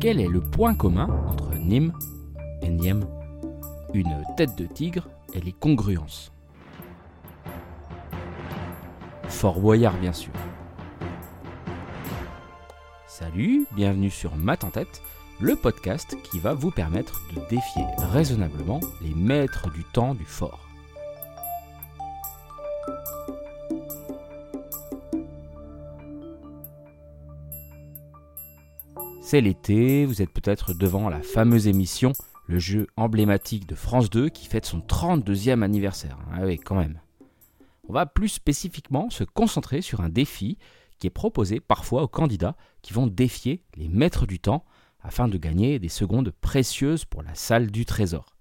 Quel est le point commun entre Nîmes et Niem Une tête de tigre et les congruences. Fort Boyard, bien sûr. Salut, bienvenue sur Math en tête, le podcast qui va vous permettre de défier raisonnablement les maîtres du temps du fort. C'est l'été, vous êtes peut-être devant la fameuse émission, le jeu emblématique de France 2 qui fête son 32e anniversaire. Ah quand même. On va plus spécifiquement se concentrer sur un défi qui est proposé parfois aux candidats qui vont défier les maîtres du temps afin de gagner des secondes précieuses pour la salle du trésor.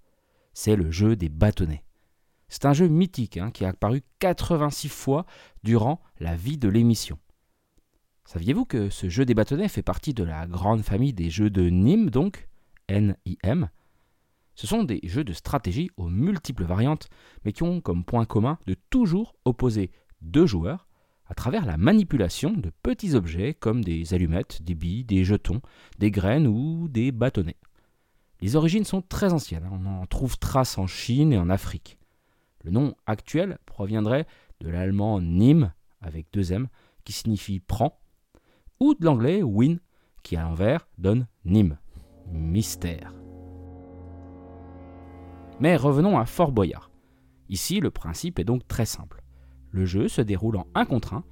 C'est le jeu des bâtonnets. C'est un jeu mythique hein, qui a apparu 86 fois durant la vie de l'émission. Saviez-vous que ce jeu des bâtonnets fait partie de la grande famille des jeux de Nîmes, donc N-I-M Ce sont des jeux de stratégie aux multiples variantes, mais qui ont comme point commun de toujours opposer deux joueurs à travers la manipulation de petits objets comme des allumettes, des billes, des jetons, des graines ou des bâtonnets. Les origines sont très anciennes, hein. on en trouve trace en Chine et en Afrique. Le nom actuel proviendrait de l'allemand Nîmes, avec deux M, qui signifie prend, ou de l'anglais win, qui à l'envers donne Nîmes. Mystère. Mais revenons à Fort Boyard. Ici, le principe est donc très simple. Le jeu se déroule en un contre un.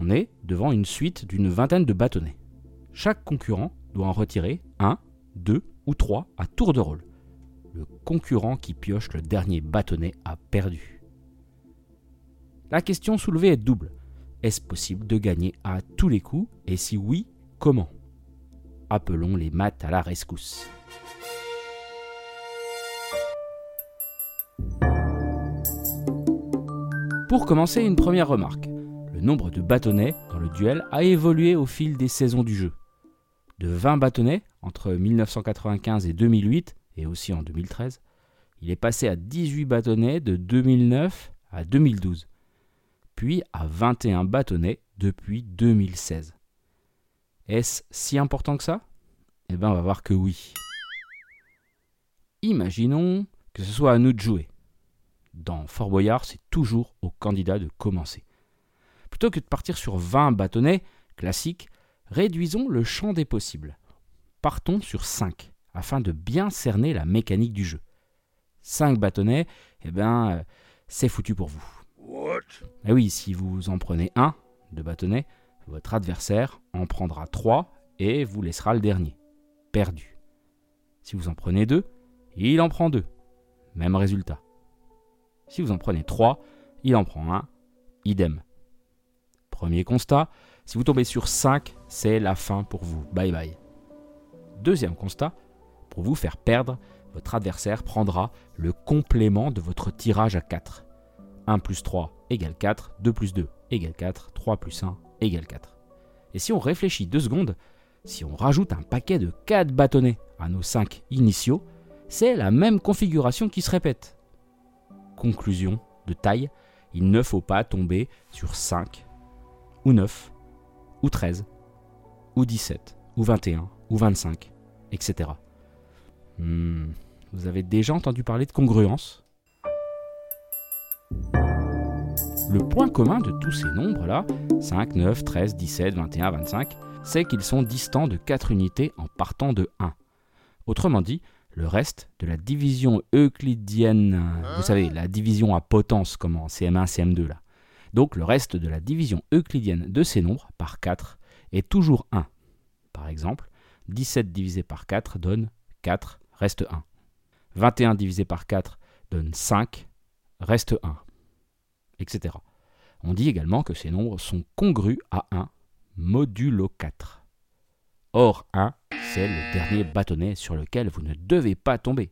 On est devant une suite d'une vingtaine de bâtonnets. Chaque concurrent doit en retirer un, deux ou trois à tour de rôle. Le concurrent qui pioche le dernier bâtonnet a perdu. La question soulevée est double. Est-ce possible de gagner à tous les coups Et si oui, comment Appelons les maths à la rescousse. Pour commencer, une première remarque. Le nombre de bâtonnets dans le duel a évolué au fil des saisons du jeu. De 20 bâtonnets entre 1995 et 2008, et aussi en 2013, il est passé à 18 bâtonnets de 2009 à 2012 puis à 21 bâtonnets depuis 2016. Est-ce si important que ça? Eh bien, on va voir que oui. Imaginons que ce soit à nous de jouer. Dans Fort Boyard, c'est toujours au candidat de commencer. Plutôt que de partir sur 20 bâtonnets classiques, réduisons le champ des possibles. Partons sur 5, afin de bien cerner la mécanique du jeu. 5 bâtonnets, eh bien, euh, c'est foutu pour vous. Eh oui, si vous en prenez un de bâtonnet, votre adversaire en prendra trois et vous laissera le dernier. Perdu. Si vous en prenez deux, il en prend deux. Même résultat. Si vous en prenez trois, il en prend un. Idem. Premier constat, si vous tombez sur 5, c'est la fin pour vous. Bye bye. Deuxième constat, pour vous faire perdre, votre adversaire prendra le complément de votre tirage à 4. 1 plus 3 égale 4, 2 plus 2 égale 4, 3 plus 1 égale 4. Et si on réfléchit deux secondes, si on rajoute un paquet de 4 bâtonnets à nos 5 initiaux, c'est la même configuration qui se répète. Conclusion de taille, il ne faut pas tomber sur 5, ou 9, ou 13, ou 17, ou 21, ou 25, etc. Hmm, vous avez déjà entendu parler de congruence? Le point commun de tous ces nombres-là, 5, 9, 13, 17, 21, 25, c'est qu'ils sont distants de 4 unités en partant de 1. Autrement dit, le reste de la division euclidienne, vous savez, la division à potence comme en CM1, CM2 là. Donc le reste de la division euclidienne de ces nombres par 4 est toujours 1. Par exemple, 17 divisé par 4 donne 4, reste 1. 21 divisé par 4 donne 5, reste 1 On dit également que ces nombres sont congrus à 1 modulo 4. Or 1, c'est le dernier bâtonnet sur lequel vous ne devez pas tomber.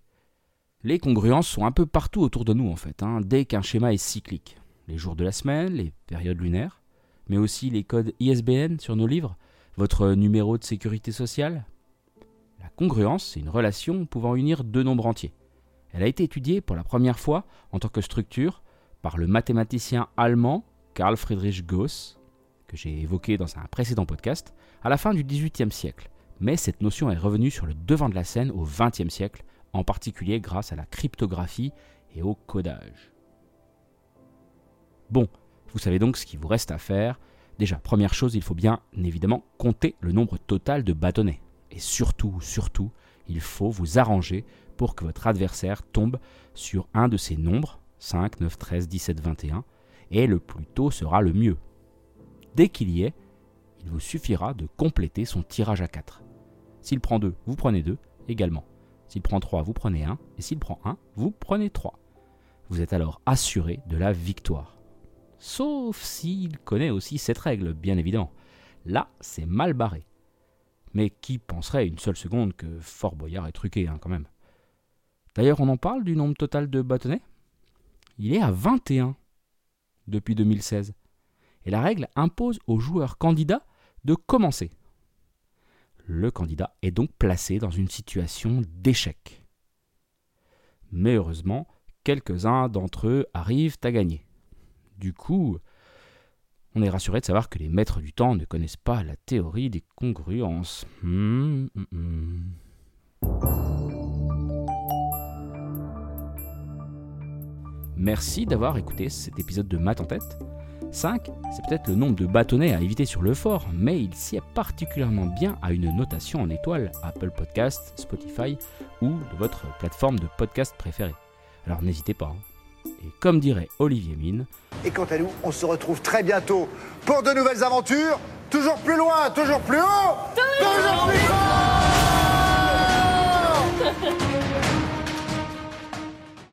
Les congruences sont un peu partout autour de nous en fait, hein, dès qu'un schéma est cyclique. Les jours de la semaine, les périodes lunaires, mais aussi les codes ISBN sur nos livres, votre numéro de sécurité sociale. La congruence, c'est une relation pouvant unir deux nombres entiers. Elle a été étudiée pour la première fois en tant que structure par le mathématicien allemand Carl Friedrich Gauss, que j'ai évoqué dans un précédent podcast, à la fin du XVIIIe siècle, mais cette notion est revenue sur le devant de la scène au XXe siècle, en particulier grâce à la cryptographie et au codage. Bon, vous savez donc ce qu'il vous reste à faire. Déjà, première chose, il faut bien évidemment compter le nombre total de bâtonnets. Et surtout, surtout, il faut vous arranger pour que votre adversaire tombe sur un de ces nombres, 5, 9, 13, 17, 21, et le plus tôt sera le mieux. Dès qu'il y est, il vous suffira de compléter son tirage à 4. S'il prend 2, vous prenez 2 également. S'il prend 3, vous prenez 1, et s'il prend 1, vous prenez 3. Vous êtes alors assuré de la victoire. Sauf s'il connaît aussi cette règle, bien évidemment. Là, c'est mal barré. Mais qui penserait une seule seconde que Fort Boyard est truqué, hein, quand même D'ailleurs, on en parle du nombre total de bâtonnets? Il est à 21 depuis 2016. Et la règle impose aux joueurs candidats de commencer. Le candidat est donc placé dans une situation d'échec. Mais heureusement, quelques-uns d'entre eux arrivent à gagner. Du coup, on est rassuré de savoir que les maîtres du temps ne connaissent pas la théorie des congruences. Hum, hum, Merci d'avoir écouté cet épisode de Math en tête. 5, c'est peut-être le nombre de bâtonnets à éviter sur le fort, mais il s'y est particulièrement bien à une notation en étoile Apple Podcast, Spotify ou de votre plateforme de podcast préférée. Alors n'hésitez pas. Hein. Et comme dirait Olivier Mine. Et quant à nous, on se retrouve très bientôt pour de nouvelles aventures, toujours plus loin, toujours plus haut, toujours plus